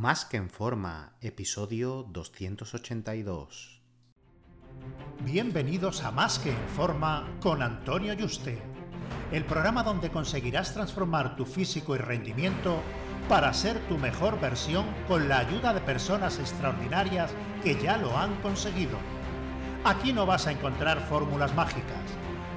Más que en forma, episodio 282. Bienvenidos a Más que en forma con Antonio Yuste, el programa donde conseguirás transformar tu físico y rendimiento para ser tu mejor versión con la ayuda de personas extraordinarias que ya lo han conseguido. Aquí no vas a encontrar fórmulas mágicas,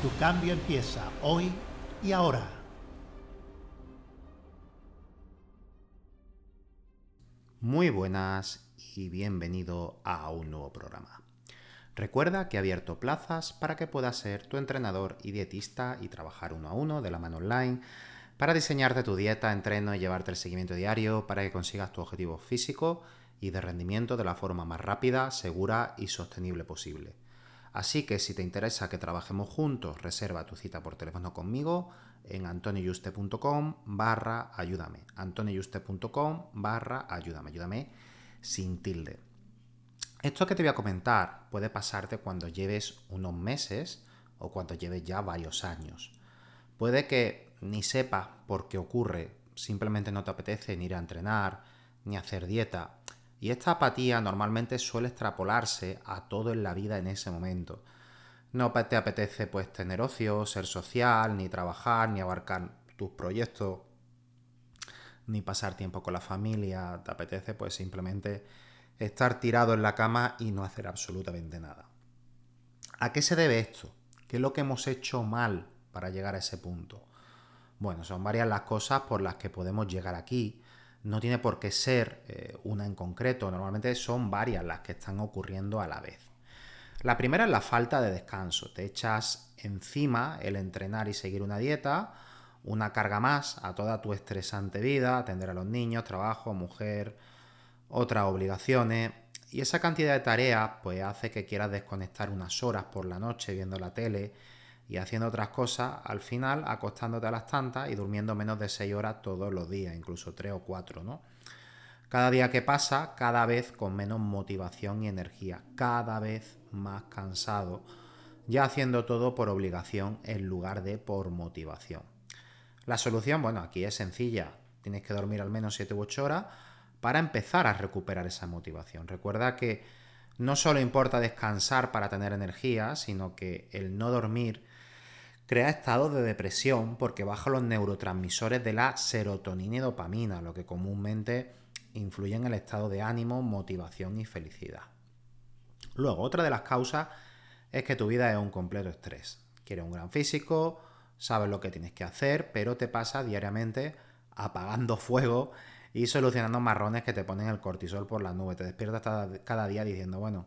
Tu cambio empieza hoy y ahora. Muy buenas y bienvenido a un nuevo programa. Recuerda que he abierto plazas para que puedas ser tu entrenador y dietista y trabajar uno a uno de la mano online para diseñarte tu dieta, entreno y llevarte el seguimiento diario para que consigas tu objetivo físico y de rendimiento de la forma más rápida, segura y sostenible posible. Así que si te interesa que trabajemos juntos, reserva tu cita por teléfono conmigo en antonioyuste.com barra ayúdame. antonioyuste.com barra ayúdame. Ayúdame sin tilde. Esto que te voy a comentar puede pasarte cuando lleves unos meses o cuando lleves ya varios años. Puede que ni sepas por qué ocurre, simplemente no te apetece ni ir a entrenar, ni hacer dieta. Y esta apatía normalmente suele extrapolarse a todo en la vida en ese momento. No te apetece pues tener ocio, ser social, ni trabajar, ni abarcar tus proyectos, ni pasar tiempo con la familia. Te apetece pues simplemente estar tirado en la cama y no hacer absolutamente nada. ¿A qué se debe esto? ¿Qué es lo que hemos hecho mal para llegar a ese punto? Bueno, son varias las cosas por las que podemos llegar aquí no tiene por qué ser eh, una en concreto, normalmente son varias las que están ocurriendo a la vez. La primera es la falta de descanso, te echas encima el entrenar y seguir una dieta, una carga más a toda tu estresante vida, atender a los niños, trabajo, mujer, otras obligaciones, y esa cantidad de tareas pues hace que quieras desconectar unas horas por la noche viendo la tele y haciendo otras cosas, al final acostándote a las tantas y durmiendo menos de 6 horas todos los días, incluso 3 o 4, ¿no? Cada día que pasa, cada vez con menos motivación y energía, cada vez más cansado, ya haciendo todo por obligación en lugar de por motivación. La solución, bueno, aquí es sencilla, tienes que dormir al menos 7 u 8 horas para empezar a recuperar esa motivación. Recuerda que no solo importa descansar para tener energía, sino que el no dormir crea estados de depresión porque baja los neurotransmisores de la serotonina y dopamina, lo que comúnmente influye en el estado de ánimo, motivación y felicidad. Luego, otra de las causas es que tu vida es un completo estrés. Quieres un gran físico, sabes lo que tienes que hacer, pero te pasa diariamente apagando fuego y solucionando marrones que te ponen el cortisol por las nubes. Te despiertas cada día diciendo, bueno,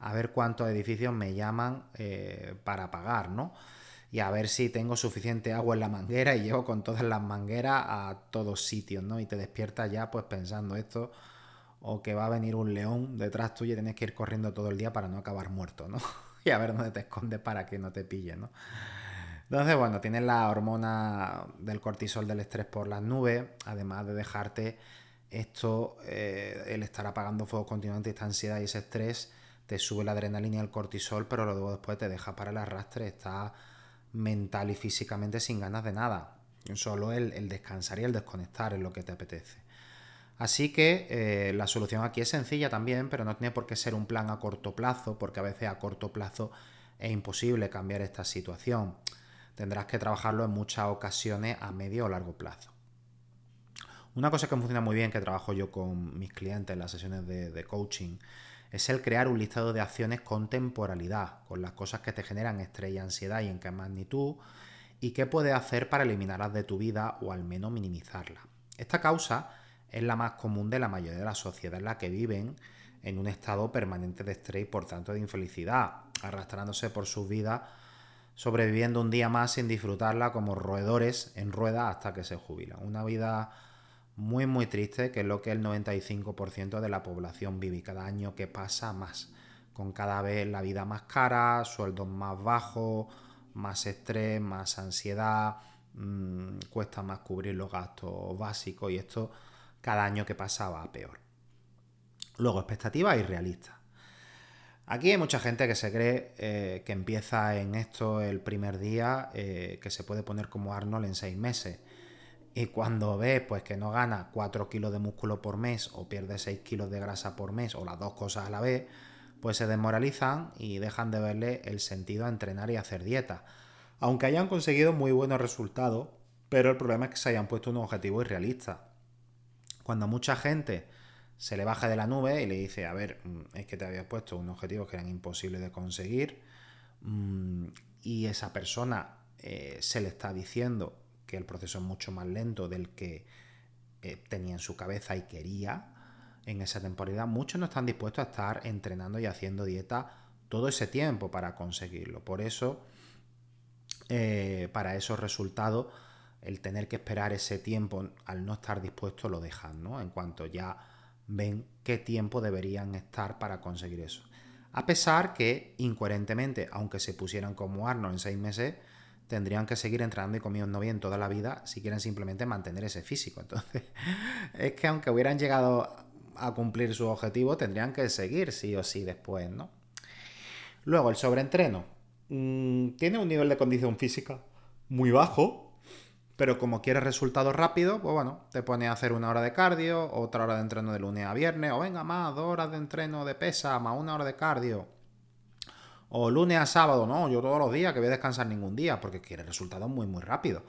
a ver cuántos edificios me llaman eh, para pagar, ¿no? Y a ver si tengo suficiente agua en la manguera y llevo con todas las mangueras a todos sitios, ¿no? Y te despiertas ya pues pensando esto o que va a venir un león detrás tuyo y tienes que ir corriendo todo el día para no acabar muerto, ¿no? y a ver dónde te escondes para que no te pille, ¿no? Entonces, bueno, tienes la hormona del cortisol del estrés por las nubes, además de dejarte esto, eh, el estar apagando fuego continuamente, esta ansiedad y ese estrés, te sube la adrenalina y el cortisol, pero luego después te deja para el arrastre, está mental y físicamente sin ganas de nada. Solo el, descansar y el desconectar es lo que te apetece. Así que eh, la solución aquí es sencilla también, pero no tiene por qué ser un plan a corto plazo, porque a veces a corto plazo es imposible cambiar esta situación. Tendrás que trabajarlo en muchas ocasiones a medio o largo plazo. Una cosa que funciona muy bien, que trabajo yo con mis clientes en las sesiones de coaching, es el crear un listado de acciones con temporalidad, con las cosas que te generan estrés y ansiedad y en qué magnitud, y qué puedes hacer para eliminarlas de tu vida o al menos minimizarlas. Esta causa es la más común de la mayoría de las sociedades en la que viven en un estado permanente de estrés y por tanto de infelicidad, arrastrándose por sus vidas, sobreviviendo un día más sin disfrutarla como roedores en rueda hasta que se jubilan. Una vida muy muy triste, que es lo que el 95% de la población vive cada año que pasa más, con cada vez la vida más cara, sueldos más bajos, más estrés, más ansiedad, mm, cuesta más cubrir los gastos básicos y esto cada año que pasa va a peor. Luego, expectativas irrealistas. Aquí hay mucha gente que se cree eh, que empieza en esto el primer día, eh, que se puede poner como Arnold en seis meses. Y cuando ve pues, que no gana 4 kilos de músculo por mes o pierde 6 kilos de grasa por mes o las dos cosas a la vez, pues se desmoralizan y dejan de verle el sentido a entrenar y hacer dieta. Aunque hayan conseguido muy buenos resultados, pero el problema es que se hayan puesto un objetivo irrealista. Cuando mucha gente se le baja de la nube y le dice, a ver, mm, es que te habías puesto un objetivo que eran imposibles de conseguir, mm, y esa persona eh, se le está diciendo que el proceso es mucho más lento del que eh, tenía en su cabeza y quería en esa temporada, muchos no están dispuestos a estar entrenando y haciendo dieta todo ese tiempo para conseguirlo. Por eso, eh, para esos resultados, el tener que esperar ese tiempo al no estar dispuesto lo dejan, ¿no? En cuanto ya ven qué tiempo deberían estar para conseguir eso. A pesar que, incoherentemente, aunque se pusieran como Arnold en seis meses, tendrían que seguir entrenando y comiendo bien toda la vida si quieren simplemente mantener ese físico. Entonces, es que aunque hubieran llegado a cumplir su objetivo, tendrían que seguir sí o sí después, ¿no? Luego, el sobreentreno. Mm, tiene un nivel de condición física muy bajo, pero como quieres resultados rápidos, pues bueno, te pone a hacer una hora de cardio, otra hora de entreno de lunes a viernes, o venga más, dos horas de entreno de pesa, más una hora de cardio. O lunes a sábado, no, yo todos los días que voy a descansar ningún día, porque quieres resultados muy, muy rápidos.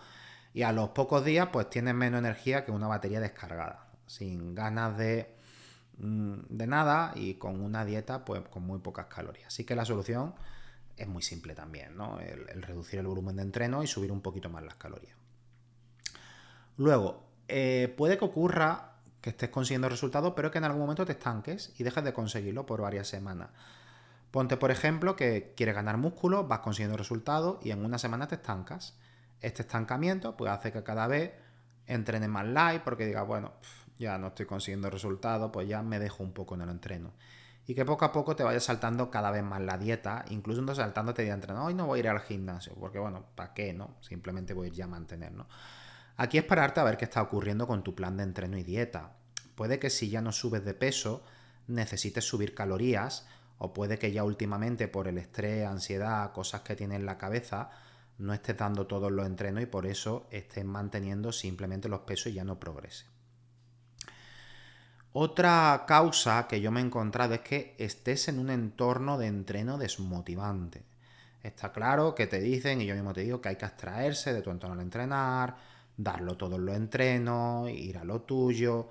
Y a los pocos días, pues tienes menos energía que una batería descargada, sin ganas de Mm, de nada y con una dieta pues con muy pocas calorías. Así que la solución es muy simple también, ¿no? El, reducir el volumen de entreno y subir un poquito más las calorías. Luego, eh, puede que ocurra que estés consiguiendo resultados, pero que en algún momento te estanques y dejes de conseguirlo por varias semanas. Ponte, por ejemplo, que quieres ganar músculo, vas consiguiendo resultados y en una semana te estancas. Este estancamiento pues, hace que cada vez entrenes más light porque digas, bueno, ya no estoy consiguiendo resultados, pues ya me dejo un poco en el entreno. Y que poco a poco te vayas saltando cada vez más la dieta, incluso saltándote de entreno. Hoy no voy a ir al gimnasio, porque bueno, ¿para qué, no? Simplemente voy a ir ya a mantener, ¿no? Aquí es pararte a ver qué está ocurriendo con tu plan de entreno y dieta. Puede que si ya no subes de peso, necesites subir calorías, o puede que ya últimamente por el estrés, ansiedad, cosas que tienes en la cabeza, no estés dando todos los entrenos y por eso estés manteniendo simplemente los pesos y ya no progrese. Otra causa que yo me he encontrado es que estés en un entorno de entreno desmotivante. Está claro que te dicen, y yo mismo te digo, que hay que abstraerse de tu entorno al entrenar, darlo todo en los entrenos, ir a lo tuyo.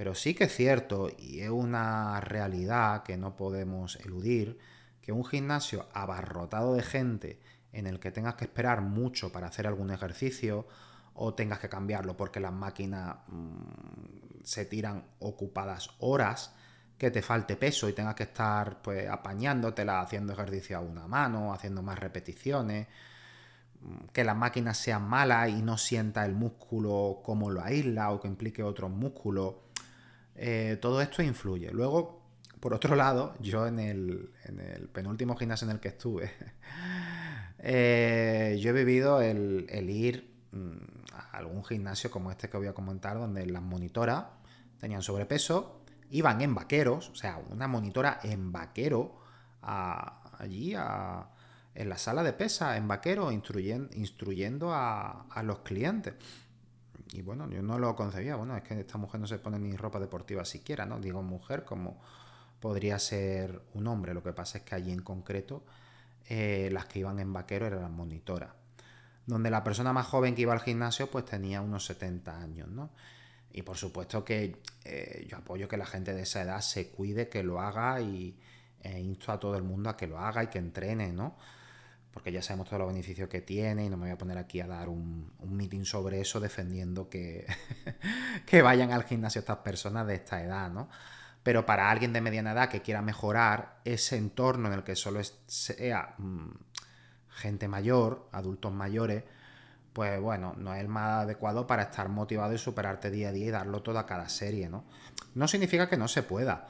Pero sí que es cierto, y es una realidad que no podemos eludir, que un gimnasio abarrotado de gente en el que tengas que esperar mucho para hacer algún ejercicio, o tengas que cambiarlo porque las máquinas mm, se tiran ocupadas horas, que te falte peso y tengas que estar pues apañándotela haciendo ejercicio a una mano, haciendo más repeticiones, mm, que las máquinas sean malas y no sienta el músculo como lo aísla o que implique otros músculos. Eh, todo esto influye. Luego, por otro lado, yo en el, penúltimo gimnasio en el que estuve, eh, yo he vivido el, el ir mm, algún gimnasio como este que voy a comentar, donde las monitoras tenían sobrepeso, iban en vaqueros, o sea, una monitora en vaquero allí en la sala de pesa, en vaquero, instruyendo, instruyendo a, los clientes. Y bueno, yo no lo concebía, bueno, es que esta mujer no se pone ni ropa deportiva siquiera, ¿no? Digo mujer como podría ser un hombre, lo que pasa es que allí en concreto eh, las que iban en vaquero eran las monitoras donde la persona más joven que iba al gimnasio pues tenía unos 70 años, ¿no? Y por supuesto que eh, yo apoyo que la gente de esa edad se cuide, que lo haga y e insto a todo el mundo a que lo haga y que entrene, ¿no? Porque ya sabemos todos los beneficios que tiene y no me voy a poner aquí a dar un, un meeting sobre eso defendiendo que, que vayan al gimnasio estas personas de esta edad, ¿no? Pero para alguien de mediana edad que quiera mejorar ese entorno en el que solo sea... Mm, gente mayor, adultos mayores, pues bueno, no es el más adecuado para estar motivado y superarte día a día y darlo todo a cada serie, ¿no? No significa que no se pueda,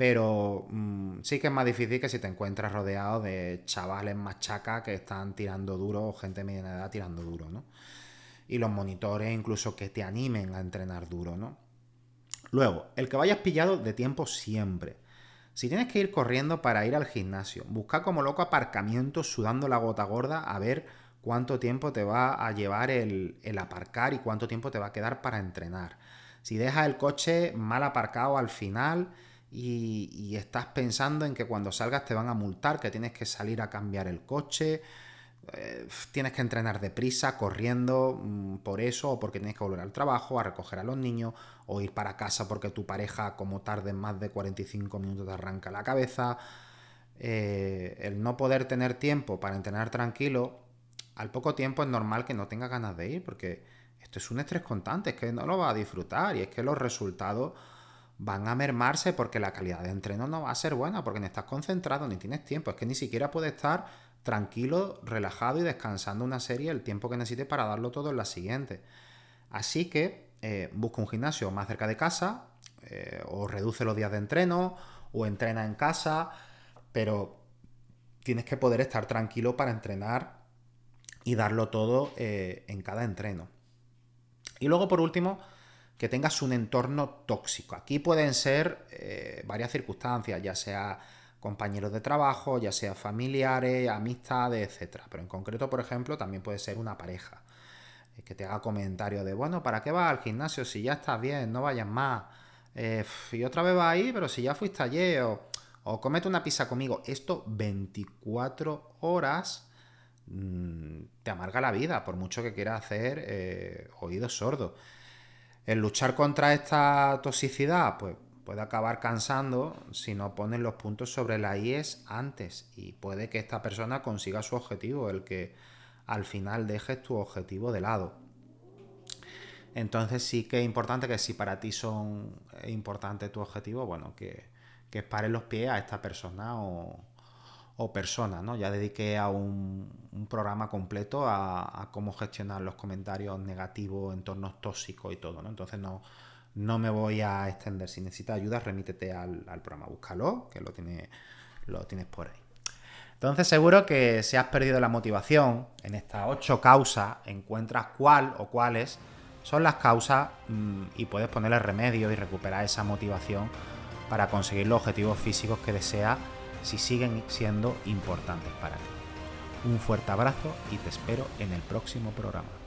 pero mm, sí que es más difícil que si te encuentras rodeado de chavales machaca que están tirando duro o gente de mediana edad tirando duro, ¿no? Y los monitores incluso que te animen a entrenar duro, ¿no? Luego, el que vayas pillado de tiempo siempre. Si tienes que ir corriendo para ir al gimnasio, busca como loco aparcamiento sudando la gota gorda a ver cuánto tiempo te va a llevar el, aparcar y cuánto tiempo te va a quedar para entrenar. Si dejas el coche mal aparcado al final y, estás pensando en que cuando salgas te van a multar, que tienes que salir a cambiar el coche, eh, tienes que entrenar deprisa, corriendo mm, por eso, o porque tienes que volver al trabajo, a recoger a los niños, o ir para casa porque tu pareja, como tarde más de 45 minutos, te arranca la cabeza. Eh, el no poder tener tiempo para entrenar tranquilo al poco tiempo es normal que no tenga ganas de ir, porque esto es un estrés constante, es que no lo va a disfrutar y es que los resultados van a mermarse porque la calidad de entreno no va a ser buena, porque no estás concentrado ni tienes tiempo, es que ni siquiera puedes estar tranquilo, relajado y descansando una serie el tiempo que necesites para darlo todo en la siguiente. Así que eh, busca un gimnasio más cerca de casa, eh, o reduce los días de entreno, o entrena en casa, pero tienes que poder estar tranquilo para entrenar y darlo todo eh, en cada entreno. Y luego, por último, que tengas un entorno tóxico. Aquí pueden ser eh, varias circunstancias, ya sea compañeros de trabajo, ya sea familiares, amistades, etc. Pero en concreto, por ejemplo, también puede ser una pareja eh, que te haga comentarios de, bueno, ¿para qué vas al gimnasio si ya estás bien? No vayas más. y otra vez vas ahí, pero si ya fuiste ayer, o, o comete una pizza conmigo. Esto 24 horas Mm, te amarga la vida, por mucho que quieras hacer eh, oídos sordos. El luchar contra esta toxicidad, pues puede acabar cansando si no pones los puntos sobre la IES antes y puede que esta persona consiga su objetivo, el que al final dejes tu objetivo de lado. Entonces sí que es importante que si para ti son importantes tu objetivo, bueno, que, que pares los pies a esta persona o, o personas, ¿no? Ya dediqué a un, programa completo a, cómo gestionar los comentarios negativos, entornos tóxicos y todo, ¿no? Entonces no, no me voy a extender. Si necesitas ayuda, remítete al, programa, búscalo, que lo, tiene, lo tienes por ahí. Entonces seguro que si has perdido la motivación en estas ocho causas, encuentras cuál o cuáles son las causas mm, y puedes ponerle remedio y recuperar esa motivación para conseguir los objetivos físicos que deseas si siguen siendo importantes para ti. Un fuerte abrazo y te espero en el próximo programa.